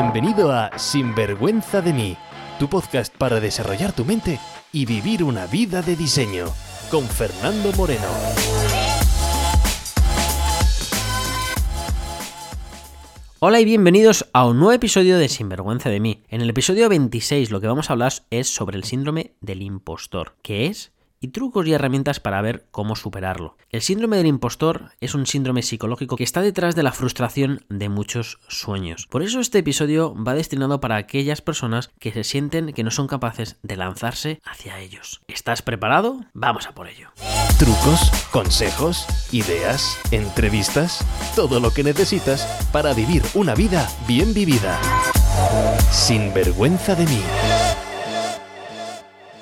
Bienvenido a Sinvergüenza de mí, tu podcast para desarrollar tu mente y vivir una vida de diseño, con Fernando Moreno. Hola y bienvenidos a un nuevo episodio de Sinvergüenza de mí. En el episodio 26 lo que vamos a hablar es sobre el síndrome del impostor, que es y trucos y herramientas para ver cómo superarlo. El síndrome del impostor es un síndrome psicológico que está detrás de la frustración de muchos sueños. Por eso este episodio va destinado para aquellas personas que se sienten que no son capaces de lanzarse hacia ellos. ¿Estás preparado? Vamos a por ello. Trucos, consejos, ideas, entrevistas, todo lo que necesitas para vivir una vida bien vivida. Sin vergüenza de mí.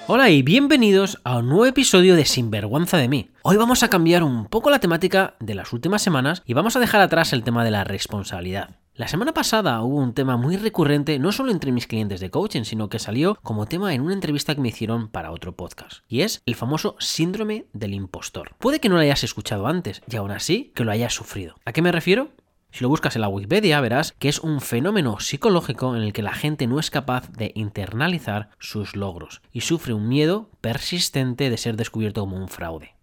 Hola y bienvenidos a un nuevo episodio de Sinvergüenza de mí. Hoy vamos a cambiar un poco la temática de las últimas semanas y vamos a dejar atrás el tema de la responsabilidad. La semana pasada hubo un tema muy recurrente no solo entre mis clientes de coaching, sino que salió como tema en una entrevista que me hicieron para otro podcast, y es el famoso síndrome del impostor. Puede que no lo hayas escuchado antes y aún así que lo hayas sufrido. ¿A qué me refiero? Si lo buscas en la Wikipedia verás que es un fenómeno psicológico en el que la gente no es capaz de internalizar sus logros y sufre un miedo persistente de ser descubierto como un fraude.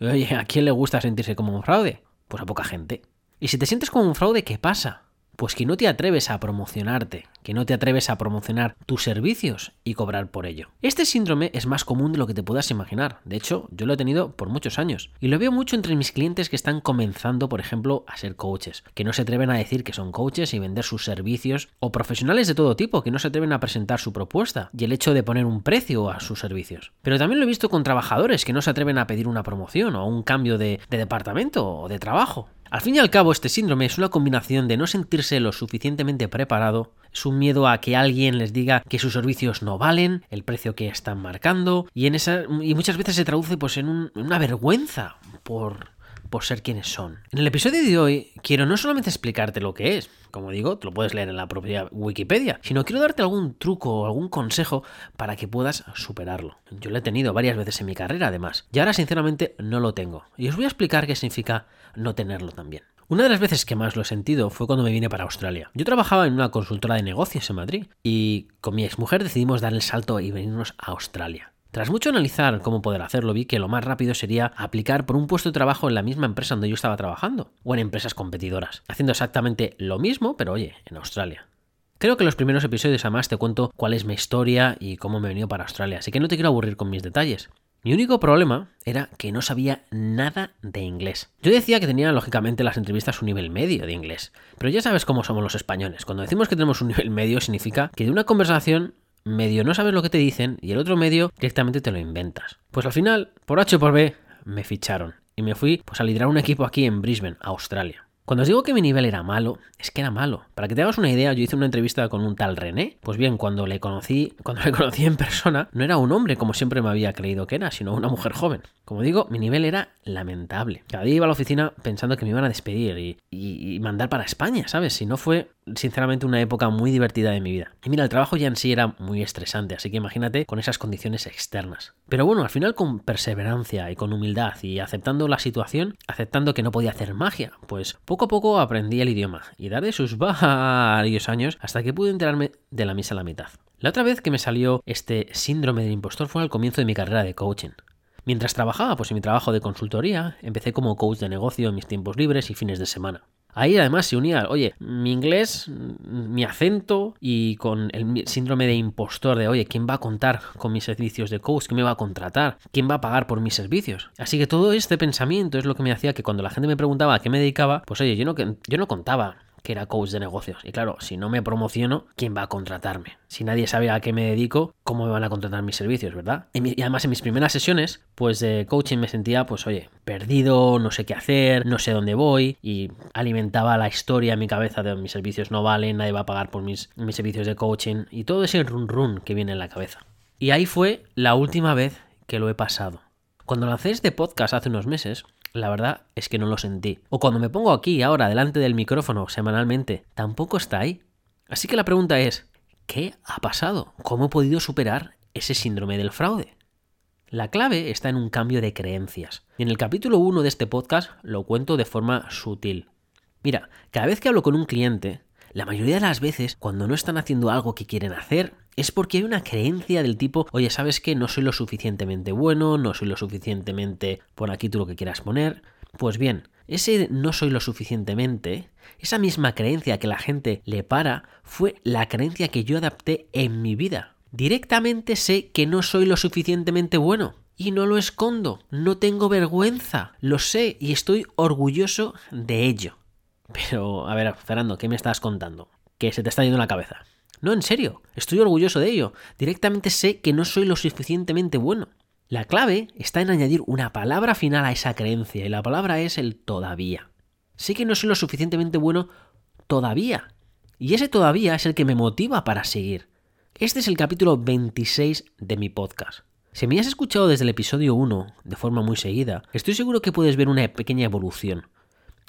Oye, ¿a quién le gusta sentirse como un fraude? Pues a poca gente. Y si te sientes como un fraude, ¿qué pasa? Pues que no te atreves a promocionarte, que no te atreves a promocionar tus servicios y cobrar por ello. Este síndrome es más común de lo que te puedas imaginar. De hecho, yo lo he tenido por muchos años. Y lo veo mucho entre mis clientes que están comenzando, por ejemplo, a ser coaches, que no se atreven a decir que son coaches y vender sus servicios, o profesionales de todo tipo que no se atreven a presentar su propuesta y el hecho de poner un precio a sus servicios. Pero también lo he visto con trabajadores que no se atreven a pedir una promoción o un cambio de, de departamento o de trabajo. Al fin y al cabo, este síndrome es una combinación de no sentirse lo suficientemente preparado, es un miedo a que alguien les diga que sus servicios no valen, el precio que están marcando, y, en esa, y muchas veces se traduce pues, en, un, en una vergüenza por, por ser quienes son. En el episodio de hoy quiero no solamente explicarte lo que es, como digo, te lo puedes leer en la propia Wikipedia, sino quiero darte algún truco o algún consejo para que puedas superarlo. Yo lo he tenido varias veces en mi carrera además, y ahora sinceramente no lo tengo. Y os voy a explicar qué significa no tenerlo también. Una de las veces que más lo he sentido fue cuando me vine para Australia. Yo trabajaba en una consultora de negocios en Madrid y con mi exmujer decidimos dar el salto y venirnos a Australia. Tras mucho analizar cómo poder hacerlo, vi que lo más rápido sería aplicar por un puesto de trabajo en la misma empresa donde yo estaba trabajando, o en empresas competidoras, haciendo exactamente lo mismo, pero oye, en Australia. Creo que en los primeros episodios además te cuento cuál es mi historia y cómo me he venido para Australia, así que no te quiero aburrir con mis detalles. Mi único problema era que no sabía nada de inglés. Yo decía que tenía lógicamente las entrevistas un nivel medio de inglés, pero ya sabes cómo somos los españoles. Cuando decimos que tenemos un nivel medio significa que de una conversación medio no sabes lo que te dicen y el otro medio directamente te lo inventas. Pues al final, por H o por B, me ficharon y me fui pues, a liderar un equipo aquí en Brisbane, Australia. Cuando os digo que mi nivel era malo, es que era malo. Para que te hagas una idea, yo hice una entrevista con un tal René. Pues bien, cuando le conocí, cuando le conocí en persona, no era un hombre como siempre me había creído que era, sino una mujer joven. Como digo, mi nivel era lamentable. Cada día iba a la oficina pensando que me iban a despedir y, mandar para España, ¿sabes? Si no fue sinceramente una época muy divertida de mi vida. Y mira, el trabajo ya en sí era muy estresante, así que imagínate con esas condiciones externas. Pero bueno, al final con perseverancia y con humildad y aceptando la situación, aceptando que no podía hacer magia, pues poco a poco aprendí el idioma y daré sus varios años hasta que pude enterarme de la misa a la mitad. La otra vez que me salió este síndrome del impostor fue al comienzo de mi carrera de coaching. Mientras trabajaba pues en mi trabajo de consultoría, empecé como coach de negocio en mis tiempos libres y fines de semana. Ahí además se unía, oye, mi inglés, mi acento y con el síndrome de impostor de, oye, ¿quién va a contar con mis servicios de coach? ¿Quién me va a contratar? ¿Quién va a pagar por mis servicios? Así que todo este pensamiento es lo que me hacía que cuando la gente me preguntaba a qué me dedicaba, pues oye, yo no, yo no contaba que era coach de negocios. Y claro, si no me promociono, ¿quién va a contratarme? Si nadie sabe a qué me dedico, ¿cómo me van a contratar mis servicios, verdad? Y además en mis primeras sesiones, pues de coaching me sentía, pues oye, perdido, no sé qué hacer, no sé dónde voy, y alimentaba la historia en mi cabeza de mis servicios no valen, nadie va a pagar por mis, mis servicios de coaching, y todo ese run run que viene en la cabeza. Y ahí fue la última vez que lo he pasado. Cuando lancé este podcast hace unos meses, la verdad es que no lo sentí. O cuando me pongo aquí ahora delante del micrófono semanalmente, tampoco está ahí. Así que la pregunta es, ¿qué ha pasado? ¿Cómo he podido superar ese síndrome del fraude? La clave está en un cambio de creencias. Y en el capítulo 1 de este podcast lo cuento de forma sutil. Mira, cada vez que hablo con un cliente, la mayoría de las veces, cuando no están haciendo algo que quieren hacer, es porque hay una creencia del tipo, oye, ¿sabes qué? No soy lo suficientemente bueno, no soy lo suficientemente... Pon aquí tú lo que quieras poner. Pues bien, ese no soy lo suficientemente, esa misma creencia que la gente le para, fue la creencia que yo adapté en mi vida. Directamente sé que no soy lo suficientemente bueno. Y no lo escondo, no tengo vergüenza, lo sé y estoy orgulloso de ello. Pero, a ver, Fernando, ¿qué me estás contando? Que se te está yendo la cabeza. No, en serio, estoy orgulloso de ello. Directamente sé que no soy lo suficientemente bueno. La clave está en añadir una palabra final a esa creencia y la palabra es el todavía. Sé que no soy lo suficientemente bueno todavía. Y ese todavía es el que me motiva para seguir. Este es el capítulo 26 de mi podcast. Si me has escuchado desde el episodio 1 de forma muy seguida, estoy seguro que puedes ver una pequeña evolución.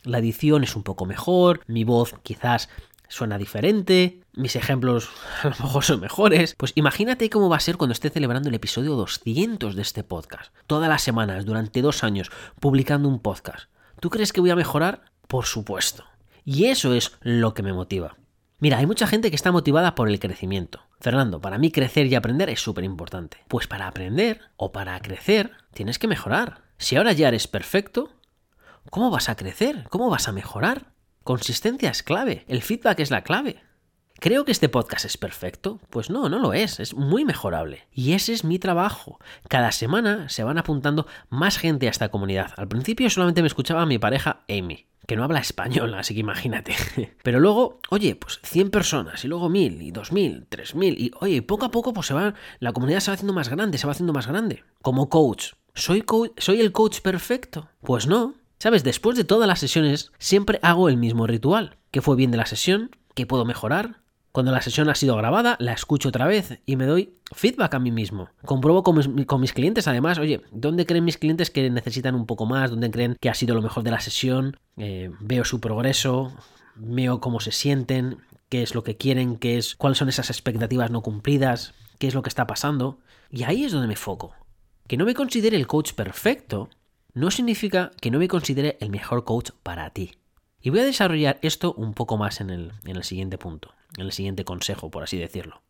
La edición es un poco mejor, mi voz quizás suena diferente, mis ejemplos a lo mejor son mejores. Pues imagínate cómo va a ser cuando esté celebrando el episodio 200 de este podcast. Todas las semanas, durante dos años, publicando un podcast. ¿Tú crees que voy a mejorar? Por supuesto. Y eso es lo que me motiva. Mira, hay mucha gente que está motivada por el crecimiento. Fernando, para mí crecer y aprender es súper importante. Pues para aprender o para crecer tienes que mejorar. Si ahora ya eres perfecto, ¿cómo vas a crecer? ¿Cómo vas a mejorar? Consistencia es clave, el feedback es la clave. ¿Creo que este podcast es perfecto? Pues no, no lo es, es muy mejorable. Y ese es mi trabajo. Cada semana se van apuntando más gente a esta comunidad. Al principio solamente me escuchaba mi pareja Amy, que no habla español, así que imagínate. Pero luego, oye, pues 100 personas, y luego 1000, y 2000, 3000, y oye, poco a poco pues se va, la comunidad se va haciendo más grande, se va haciendo más grande. Como coach, ¿soy, ¿soy el coach perfecto? Pues no, Sabes, después de todas las sesiones siempre hago el mismo ritual. ¿Qué fue bien de la sesión? ¿Qué puedo mejorar? Cuando la sesión ha sido grabada, la escucho otra vez y me doy feedback a mí mismo. Compruebo con mis, clientes, además, oye, ¿dónde creen mis clientes que necesitan un poco más? ¿Dónde creen que ha sido lo mejor de la sesión? Eh, veo su progreso, veo cómo se sienten, qué es lo que quieren, qué es, cuáles son esas expectativas no cumplidas, qué es lo que está pasando. Y ahí es donde me foco. Que no me considere el coach perfecto, no significa que no me considere el mejor coach para ti. Y voy a desarrollar esto un poco más en el, en el siguiente punto, en el siguiente consejo, por así decirlo.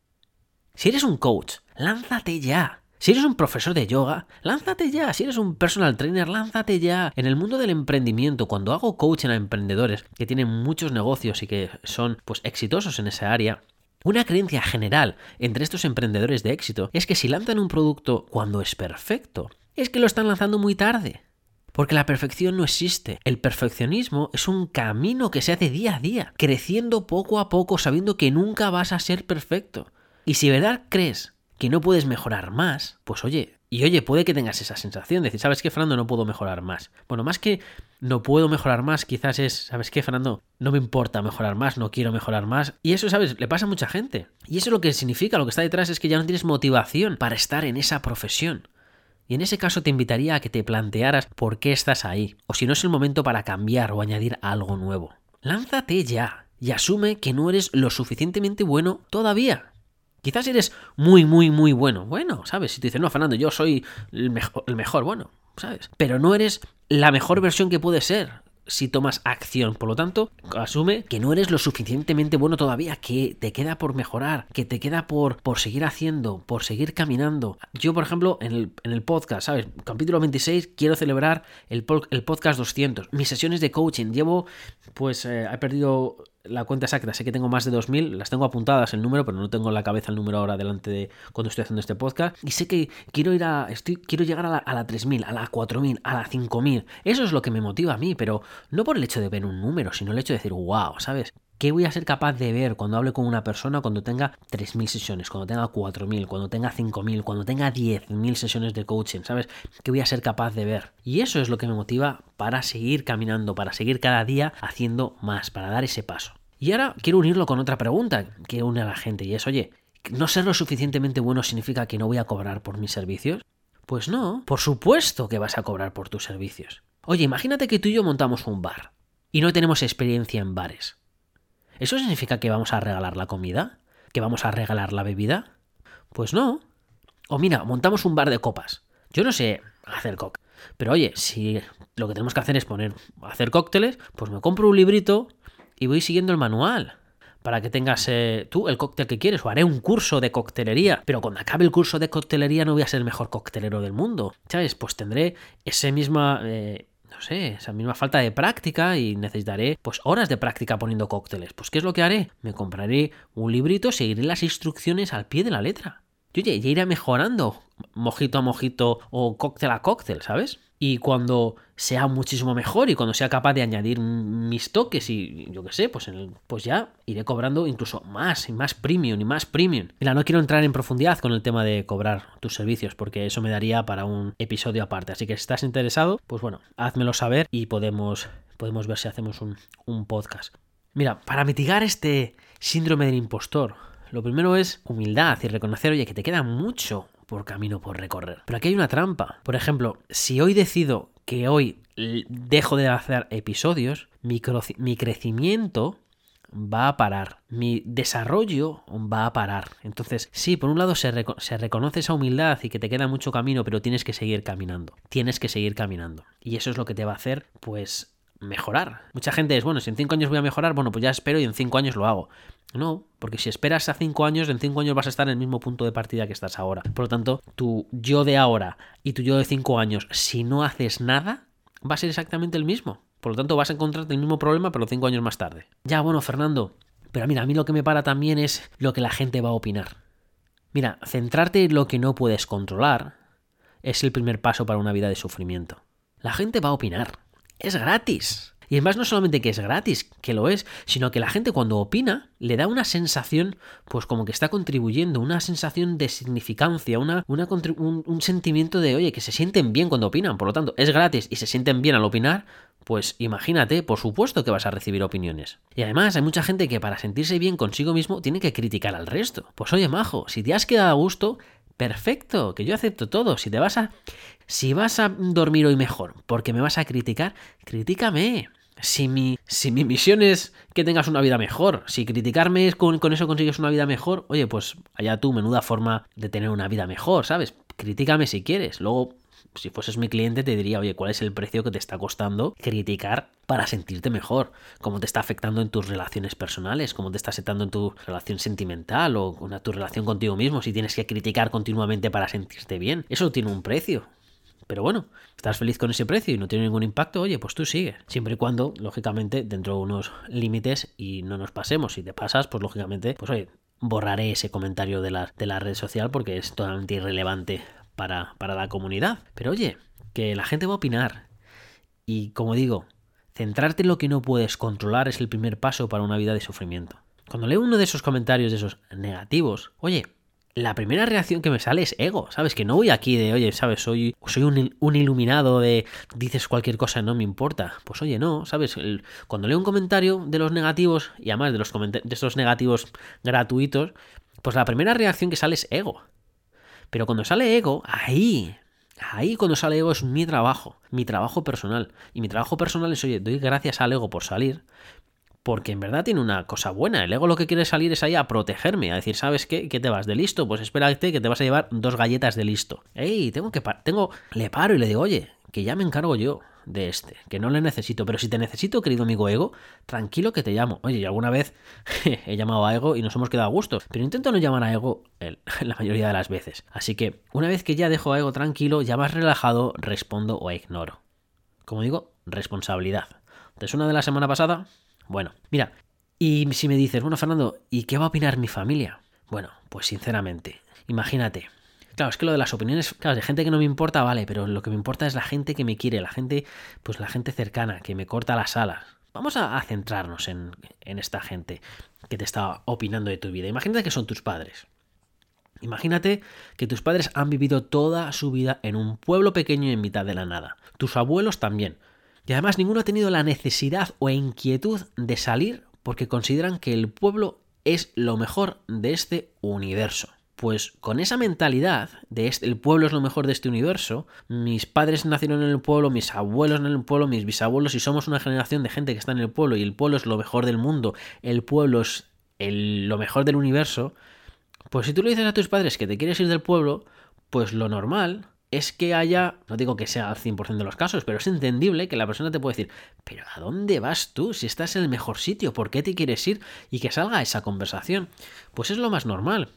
Si eres un coach, lánzate ya. Si eres un profesor de yoga, lánzate ya. Si eres un personal trainer, lánzate ya. En el mundo del emprendimiento, cuando hago coaching a emprendedores que tienen muchos negocios y que son pues exitosos en esa área, una creencia general entre estos emprendedores de éxito es que si lanzan un producto cuando es perfecto, es que lo están lanzando muy tarde. Porque la perfección no existe. El perfeccionismo es un camino que se hace día a día, creciendo poco a poco, sabiendo que nunca vas a ser perfecto. Y si de verdad crees que no puedes mejorar más, pues oye, y oye, puede que tengas esa sensación de decir, ¿sabes qué, Fernando? No puedo mejorar más. Bueno, más que no puedo mejorar más, quizás es, ¿sabes qué, Fernando? No me importa mejorar más, no quiero mejorar más. Y eso, ¿sabes? Le pasa a mucha gente. Y eso lo que significa, lo que está detrás es que ya no tienes motivación para estar en esa profesión. Y en ese caso te invitaría a que te plantearas por qué estás ahí, o si no es el momento para cambiar o añadir algo nuevo. Lánzate ya y asume que no eres lo suficientemente bueno todavía. Quizás eres muy, muy, muy bueno. Bueno, ¿sabes? Si te dices, no, Fernando, yo soy el mejor, el mejor, bueno, ¿sabes? Pero no eres la mejor versión que puede ser si tomas acción. Por lo tanto, asume que no eres lo suficientemente bueno todavía, que te queda por mejorar, que te queda por, por seguir haciendo, por seguir caminando. Yo, por ejemplo, en el, en el podcast, ¿sabes? Capítulo 26, quiero celebrar el, el podcast 200. Mis sesiones de coaching, llevo, pues, eh, he perdido la cuenta exacta, sé que tengo más de 2.000, las tengo apuntadas el número, pero no tengo en la cabeza el número ahora delante de cuando estoy haciendo este podcast. Y sé que quiero ir a, estoy, quiero llegar a la, a la 3.000, a la 4.000, a la 5.000. Eso es lo que me motiva a mí, pero no por el hecho de ver un número, sino el hecho de decir, wow, ¿sabes? ¿Qué voy a ser capaz de ver cuando hable con una persona cuando tenga 3.000 sesiones, cuando tenga 4.000, cuando tenga 5.000, cuando tenga 10.000 sesiones de coaching? ¿Sabes? ¿Qué voy a ser capaz de ver? Y eso es lo que me motiva para seguir caminando, para seguir cada día haciendo más, para dar ese paso. Y ahora quiero unirlo con otra pregunta que une a la gente y es, oye, ¿no ser lo suficientemente bueno significa que no voy a cobrar por mis servicios? Pues no, por supuesto que vas a cobrar por tus servicios. Oye, imagínate que tú y yo montamos un bar y no tenemos experiencia en bares. ¿Eso significa que vamos a regalar la comida? ¿Que vamos a regalar la bebida? Pues no. O mira, montamos un bar de copas. Yo no sé hacer coca. Pero oye, si lo que tenemos que hacer es poner hacer cócteles, pues me compro un librito y voy siguiendo el manual. para que tengas eh, tú el cóctel que quieres, o haré un curso de coctelería, pero cuando acabe el curso de coctelería no voy a ser el mejor coctelero del mundo, ¿sabes? Pues tendré ese misma... Eh, no sé, esa misma falta de práctica y necesitaré pues horas de práctica poniendo cócteles. Pues ¿qué es lo que haré? Me compraré un librito, seguiré las instrucciones al pie de la letra. Yo ya, ya iré mejorando mojito a mojito o cóctel a cóctel, ¿sabes? y cuando sea muchísimo mejor y cuando sea capaz de añadir mis toques y yo qué sé, pues, pues ya iré cobrando incluso más y más premium y más premium. Mira, no quiero entrar en profundidad con el tema de cobrar tus servicios porque eso me daría para un episodio aparte. Así que si estás interesado, pues bueno, házmelo saber y podemos, podemos ver si hacemos un, un podcast. Mira, para mitigar este síndrome del impostor, lo primero es humildad y reconocer, oye, que te queda mucho por camino por recorrer. Pero aquí hay una trampa. Por ejemplo, si hoy decido que hoy dejo de hacer episodios, mi, mi crecimiento va a parar, mi desarrollo va a parar. Entonces, sí, por un lado se, reconoce esa humildad y que te queda mucho camino, pero tienes que seguir caminando. Tienes que seguir caminando. Y eso es lo que te va a hacer, pues, mejorar. Mucha gente es, bueno, si en cinco años voy a mejorar, bueno, pues ya espero y en cinco años lo hago. No, porque si esperas a 5 años, en 5 años vas a estar en el mismo punto de partida que estás ahora. Por lo tanto, tu yo de ahora y tu yo de 5 años, si no haces nada, va a ser exactamente el mismo. Por lo tanto, vas a encontrarte el mismo problema, pero 5 años más tarde. Ya, bueno, Fernando, pero mira, a mí lo que me para también es lo que la gente va a opinar. Mira, centrarte en lo que no puedes controlar es el primer paso para una vida de sufrimiento. La gente va a opinar. Es gratis. Y además no solamente que es gratis, que lo es, sino que la gente cuando opina le da una sensación, pues como que está contribuyendo, una sensación de significancia, una, una un, un sentimiento de, oye, que se sienten bien cuando opinan. Por lo tanto, es gratis y se sienten bien al opinar, pues imagínate, por supuesto que vas a recibir opiniones. Y además hay mucha gente que para sentirse bien consigo mismo tiene que criticar al resto. Pues oye, majo, si te has quedado a gusto, perfecto, que yo acepto todo. Si te vas a. Si vas a dormir hoy mejor porque me vas a criticar, críticame. Si mi, si mi misión es que tengas una vida mejor, si criticarme es con, con eso consigues una vida mejor, oye, pues allá tú, menuda forma de tener una vida mejor, ¿sabes? Críticame si quieres. Luego, si fueses mi cliente, te diría, oye, ¿cuál es el precio que te está costando criticar para sentirte mejor? ¿Cómo te está afectando en tus relaciones personales? ¿Cómo te está afectando en tu relación sentimental o en tu relación contigo mismo? Si tienes que criticar continuamente para sentirte bien. Eso tiene un precio. Pero bueno, estás feliz con ese precio y no tiene ningún impacto, oye, pues tú sigue. Siempre y cuando, lógicamente, dentro de unos límites y no nos pasemos. Si te pasas, pues lógicamente, pues oye, borraré ese comentario de la, de la red social porque es totalmente irrelevante para, para la comunidad. Pero oye, que la gente va a opinar. Y como digo, centrarte en lo que no puedes controlar es el primer paso para una vida de sufrimiento. Cuando leo uno de esos comentarios de esos negativos, oye, la primera reacción que me sale es ego, ¿sabes? Que no voy aquí de, oye, ¿sabes? Soy, soy un, iluminado de dices cualquier cosa, no me importa. Pues oye, no, ¿sabes? cuando leo un comentario de los negativos, y además de, los de esos negativos gratuitos, pues la primera reacción que sale es ego. Pero cuando sale ego, ahí, ahí cuando sale ego es mi trabajo, mi trabajo personal. Y mi trabajo personal es, oye, doy gracias al ego por salir, porque en verdad tiene una cosa buena. El ego lo que quiere salir es ahí a protegerme, a decir, ¿sabes qué? ¿Qué te vas de listo? Pues espérate que te vas a llevar dos galletas de listo. ¡Ey! Tengo que... tengo... Le paro y le digo, oye, que ya me encargo yo de este, que no le necesito, pero si te necesito, querido amigo Ego, tranquilo que te llamo. Oye, yo alguna vez he llamado a Ego y nos hemos quedado a gusto, pero intento no llamar a Ego la mayoría de las veces. Así que una vez que ya dejo a Ego tranquilo, ya más relajado, respondo o ignoro. Como digo, responsabilidad. ¿Te suena de la semana pasada? Bueno, mira, y si me dices, bueno, Fernando, ¿y qué va a opinar mi familia? Bueno, pues sinceramente, imagínate. Claro, es que lo de las opiniones, claro, de gente que no me importa, vale, pero lo que me importa es la gente que me quiere, la gente, pues la gente cercana, que me corta las alas. Vamos a, centrarnos en, en esta gente que te está opinando de tu vida. Imagínate que son tus padres. Imagínate que tus padres han vivido toda su vida en un pueblo pequeño en mitad de la nada. Tus abuelos también. Y además ninguno ha tenido la necesidad o inquietud de salir porque consideran que el pueblo es lo mejor de este universo. Pues con esa mentalidad de este, el pueblo es lo mejor de este universo, mis padres nacieron en el pueblo, mis abuelos en el pueblo, mis bisabuelos, y somos una generación de gente que está en el pueblo y el pueblo es lo mejor del mundo, el pueblo es lo mejor del universo, pues si tú le dices a tus padres que te quieres ir del pueblo, pues lo normal es que haya, no digo que sea al 100% de los casos, pero es entendible que la persona te puede decir, pero ¿a dónde vas tú? Si estás en el mejor sitio, ¿por qué te quieres ir? Y que salga esa conversación. Pues es lo más normal.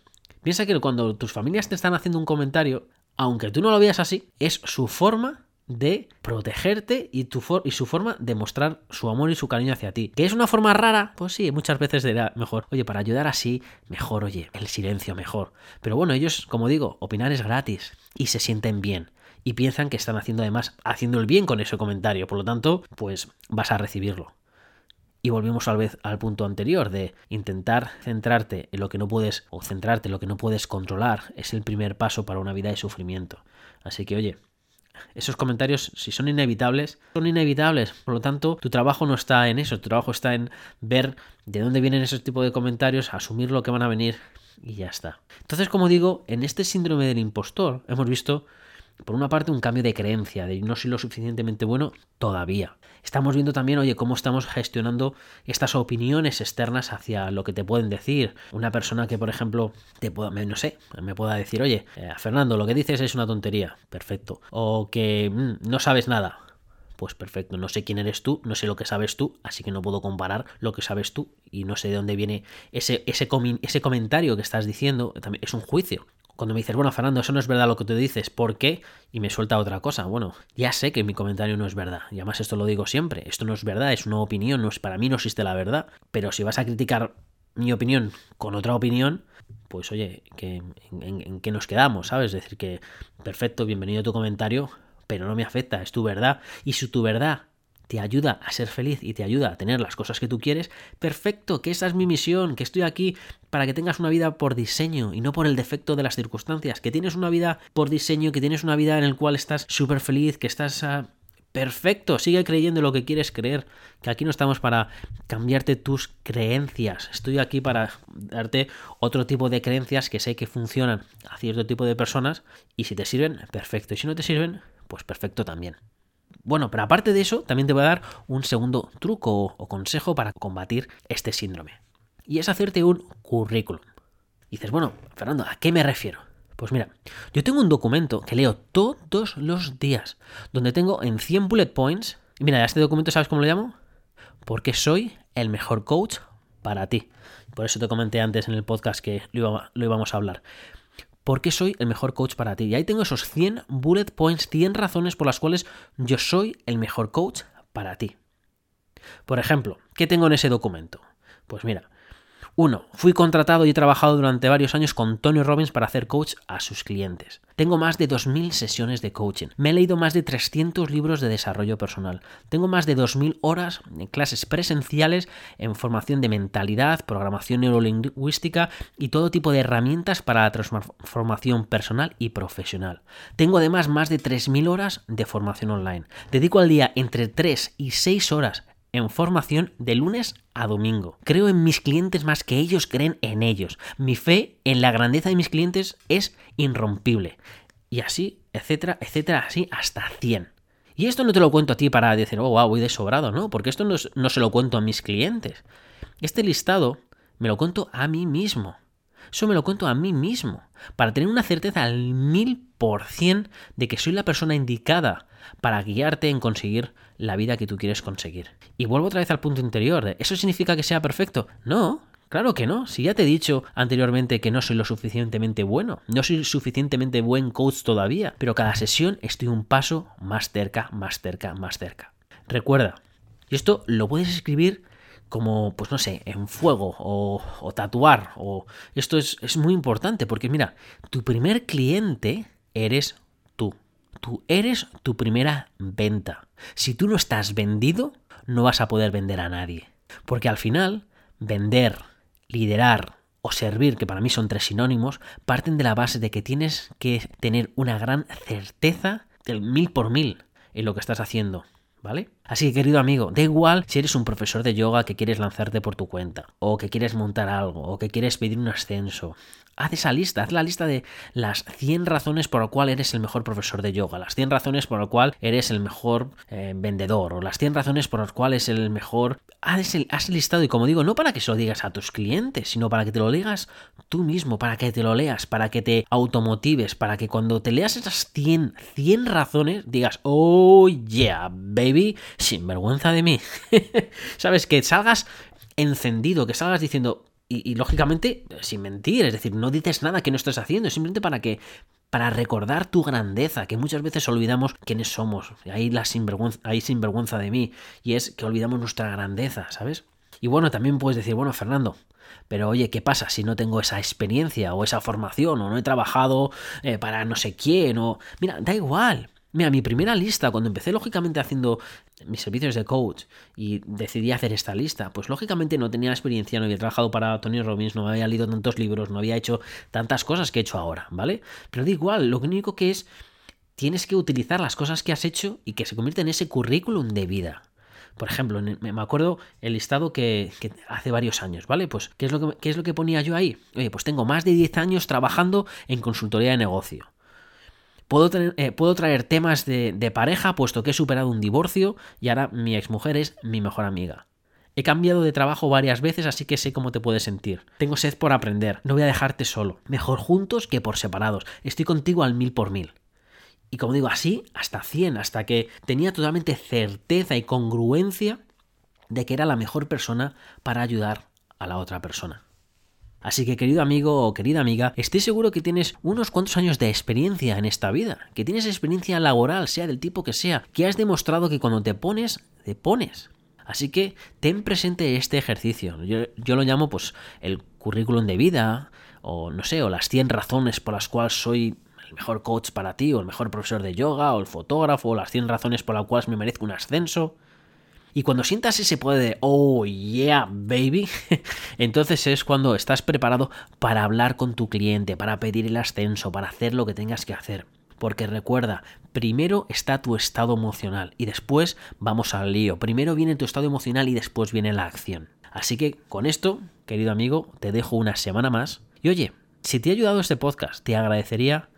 Piensa que cuando tus familias te están haciendo un comentario, aunque tú no lo veas así, es su forma de protegerte y, su forma de mostrar su amor y su cariño hacia ti. ¿Que es una forma rara? Pues sí, muchas veces dirá mejor, oye, para ayudar así, mejor, oye, el silencio mejor. Pero bueno, ellos, como digo, opinar es gratis y se sienten bien. Y piensan que están haciendo además, haciendo el bien con ese comentario. Por lo tanto, pues vas a recibirlo. Y volvemos al, vez, al punto anterior de intentar centrarte en lo que no puedes, o centrarte en lo que no puedes controlar, es el primer paso para una vida de sufrimiento. Así que, oye, esos comentarios, si son inevitables, son inevitables. Por lo tanto, tu trabajo no está en eso, tu trabajo está en ver de dónde vienen esos tipos de comentarios, asumir lo que van a venir y ya está. Entonces, como digo, en este síndrome del impostor hemos visto por una parte, un cambio de creencia, de no soy lo suficientemente bueno todavía. Estamos viendo también, oye, cómo estamos gestionando estas opiniones externas hacia lo que te pueden decir. Una persona que, por ejemplo, te pueda, no sé, me pueda decir, oye, eh, Fernando, lo que dices es una tontería. Perfecto. O que mm, no sabes nada. Pues perfecto, no sé quién eres tú, no sé lo que sabes tú, así que no puedo comparar lo que sabes tú y no sé de dónde viene ese, ese, ese comentario que estás diciendo, también es un juicio cuando me dices, bueno, Fernando, eso no es verdad lo que tú dices, ¿por qué? Y me suelta otra cosa. Bueno, ya sé que mi comentario no es verdad. Y además esto lo digo siempre. Esto no es verdad, es una opinión, no es, para mí no existe la verdad. Pero si vas a criticar mi opinión con otra opinión, pues oye, en, en qué nos quedamos? ¿Sabes? Es decir, que perfecto, bienvenido a tu comentario, pero no me afecta, es tu verdad. Y si tu verdad te ayuda a ser feliz y te ayuda a tener las cosas que tú quieres, perfecto, que esa es mi misión, que estoy aquí para que tengas una vida por diseño y no por el defecto de las circunstancias, que tienes una vida por diseño, que tienes una vida en la cual estás súper feliz, que estás... Ah, perfecto, sigue creyendo lo que quieres creer, que aquí no estamos para cambiarte tus creencias, estoy aquí para darte otro tipo de creencias que sé que funcionan a cierto tipo de personas y si te sirven, perfecto, y si no te sirven, pues perfecto también. Bueno, pero aparte de eso, también te voy a dar un segundo truco o consejo para combatir este síndrome. Y es hacerte un currículum. dices, bueno, Fernando, ¿a qué me refiero? Pues mira, yo tengo un documento que leo todos los días, donde tengo en 100 bullet points, y mira, este documento, ¿sabes cómo lo llamo? Porque soy el mejor coach para ti. Por eso te comenté antes en el podcast que lo, íbamos a hablar. ¿Por qué soy el mejor coach para ti? Y ahí tengo esos 100 bullet points, 100 razones por las cuales yo soy el mejor coach para ti. Por ejemplo, ¿qué tengo en ese documento? Pues mira, 1. Fui contratado y he trabajado durante varios años con Tony Robbins para hacer coach a sus clientes. Tengo más de 2.000 sesiones de coaching. Me he leído más de 300 libros de desarrollo personal. Tengo más de 2.000 horas de clases presenciales en formación de mentalidad, programación neurolingüística y todo tipo de herramientas para la transformación personal y profesional. Tengo además más de 3.000 horas de formación online. Dedico al día entre 3 y 6 horas en formación de lunes a domingo. Creo en mis clientes más que ellos creen en ellos. Mi fe en la grandeza de mis clientes es irrompible. Y así, etcétera, etcétera, así hasta 100. Y esto no te lo cuento a ti para decir, oh, wow, voy de sobrado, ¿no? Porque esto no, no se lo cuento a mis clientes. Este listado me lo cuento a mí mismo. Eso me lo cuento a mí mismo, para tener una certeza al mil por cien de que soy la persona indicada para guiarte en conseguir la vida que tú quieres conseguir. Y vuelvo otra vez al punto interior, ¿eso significa que sea perfecto? No, Claro que no, si ya te he dicho anteriormente que no soy lo suficientemente bueno, no soy suficientemente buen coach todavía, pero cada sesión estoy un paso más cerca, más cerca, más cerca. Recuerda, y esto lo puedes escribir como, pues no sé, en fuego o, tatuar. O... Esto es, es muy importante porque mira, tu primer cliente eres tú. Tú eres tu primera venta. Si tú no estás vendido, no vas a poder vender a nadie. Porque al final, vender, liderar o servir, que para mí son tres sinónimos, parten de la base de que tienes que tener una gran certeza del mil por mil en lo que estás haciendo. ¿Vale? Así que querido amigo, da igual si eres un profesor de yoga que quieres lanzarte por tu cuenta, o que quieres montar algo, o que quieres pedir un ascenso, Haz esa lista, haz la lista de las 100 razones por las cuales eres el mejor profesor de yoga, las 100 razones por las cuales eres el mejor eh, vendedor, o las 100 razones por las cuales eres el mejor... Haz el, haz listado y como digo, no para que se lo digas a tus clientes, sino para que te lo leas tú mismo, para que te lo leas, para que te automotives, para que cuando te leas esas 100, 100 razones digas, oh yeah, baby, sin vergüenza de mí. ¿Sabes? Que salgas encendido, que salgas diciendo, y, lógicamente sin mentir, es decir, no dices nada que no estés haciendo, simplemente para que para recordar tu grandeza, que muchas veces olvidamos quiénes somos. Ahí la sinvergüenza, ahí sinvergüenza de mí, y es que olvidamos nuestra grandeza, ¿sabes? Y bueno, también puedes decir, bueno, Fernando, pero oye, ¿qué pasa si no tengo esa experiencia o esa formación o no he trabajado eh, para no sé quién o... Mira, da igual. Mira, mi primera lista, cuando empecé lógicamente haciendo mis servicios de coach y decidí hacer esta lista, pues lógicamente no tenía experiencia, no había trabajado para Tony Robbins, no había leído tantos libros, no había hecho tantas cosas que he hecho ahora, ¿vale? Pero da igual, lo único que es, tienes que utilizar las cosas que has hecho y que se convierten en ese currículum de vida. Por ejemplo, me acuerdo el listado que, hace varios años, ¿vale? Pues, ¿qué es, lo que, ¿qué es lo que ponía yo ahí? Oye, pues tengo más de 10 años trabajando en consultoría de negocio. Puedo, eh, puedo traer temas de, de pareja, puesto que he superado un divorcio y ahora mi exmujer es mi mejor amiga. He cambiado de trabajo varias veces, así que sé cómo te puedes sentir. Tengo sed por aprender. No voy a dejarte solo. Mejor juntos que por separados. Estoy contigo al mil por mil. Y como digo, así hasta 100, hasta que tenía totalmente certeza y congruencia de que era la mejor persona para ayudar a la otra persona. Así que querido amigo o querida amiga, estoy seguro que tienes unos cuantos años de experiencia en esta vida, que tienes experiencia laboral, sea del tipo que sea, que has demostrado que cuando te pones, te pones. Así que ten presente este ejercicio. Yo, lo llamo pues el currículum de vida, o no sé, o las 100 razones por las cuales soy el mejor coach para ti, o el mejor profesor de yoga, o el fotógrafo, o las 100 razones por las cuales me merezco un ascenso. Y cuando sientas ese poder de, oh yeah, baby, entonces es cuando estás preparado para hablar con tu cliente, para pedir el ascenso, para hacer lo que tengas que hacer. Porque recuerda, primero está tu estado emocional y después vamos al lío. Primero viene tu estado emocional y después viene la acción. Así que con esto, querido amigo, te dejo una semana más. Y oye, si te ha ayudado este podcast, te agradecería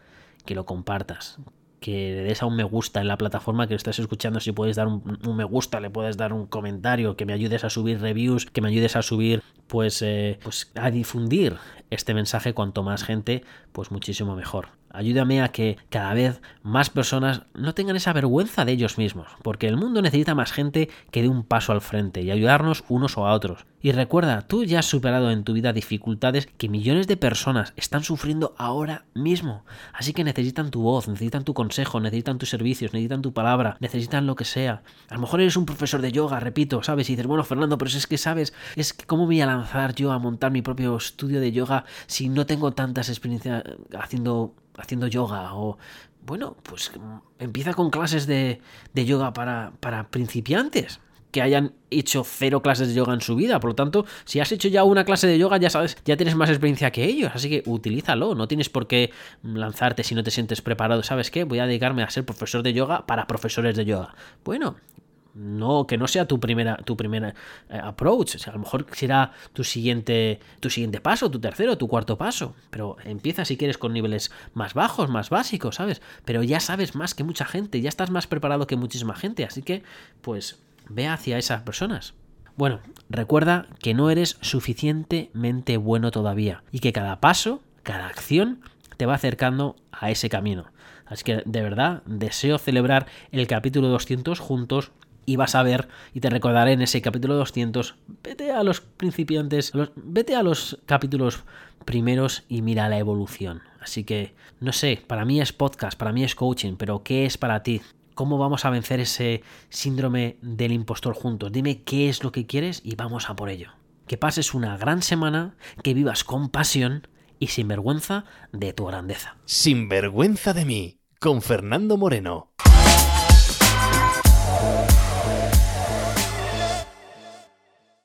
que lo compartas, que le des a un me gusta en la plataforma que estás escuchando, si puedes dar un, me gusta, le puedes dar un comentario, que me ayudes a subir reviews, que me ayudes a subir, pues, eh, pues a difundir este mensaje cuanto más gente, pues muchísimo mejor. Ayúdame a que cada vez más personas no tengan esa vergüenza de ellos mismos, porque el mundo necesita más gente que dé un paso al frente y ayudarnos unos a otros. Y recuerda, tú ya has superado en tu vida dificultades que millones de personas están sufriendo ahora mismo. Así que necesitan tu voz, necesitan tu consejo, necesitan tus servicios, necesitan tu palabra, necesitan lo que sea. A lo mejor eres un profesor de yoga, repito, ¿sabes? Y dices, bueno, Fernando, pero es que sabes, es que cómo voy a lanzar yo a montar mi propio estudio de yoga si no tengo tantas experiencias haciendo haciendo yoga o bueno, pues empieza con clases de, de yoga para, para principiantes que hayan hecho cero clases de yoga en su vida. Por lo tanto, si has hecho ya una clase de yoga, ya sabes, ya tienes más experiencia que ellos. Así que utilízalo. No tienes por qué lanzarte si no te sientes preparado. ¿Sabes qué? Voy a dedicarme a ser profesor de yoga para profesores de yoga. Bueno, no que no sea tu primera tu primera eh, approach o sea, a lo mejor será tu siguiente tu siguiente paso tu tercero tu cuarto paso pero empieza si quieres con niveles más bajos más básicos sabes pero ya sabes más que mucha gente ya estás más preparado que muchísima gente así que pues ve hacia esas personas bueno recuerda que no eres suficientemente bueno todavía y que cada paso cada acción te va acercando a ese camino Así que de verdad deseo celebrar el capítulo 200 juntos y vas a ver y te recordaré en ese capítulo 200, vete a los principiantes, vete a los capítulos primeros y mira la evolución. Así que, no sé, para mí es podcast, para mí es coaching, pero ¿qué es para ti? ¿Cómo vamos a vencer ese síndrome del impostor juntos? Dime qué es lo que quieres y vamos a por ello. Que pases una gran semana, que vivas con pasión y sin vergüenza de tu grandeza. Sin vergüenza de mí, con Fernando Moreno.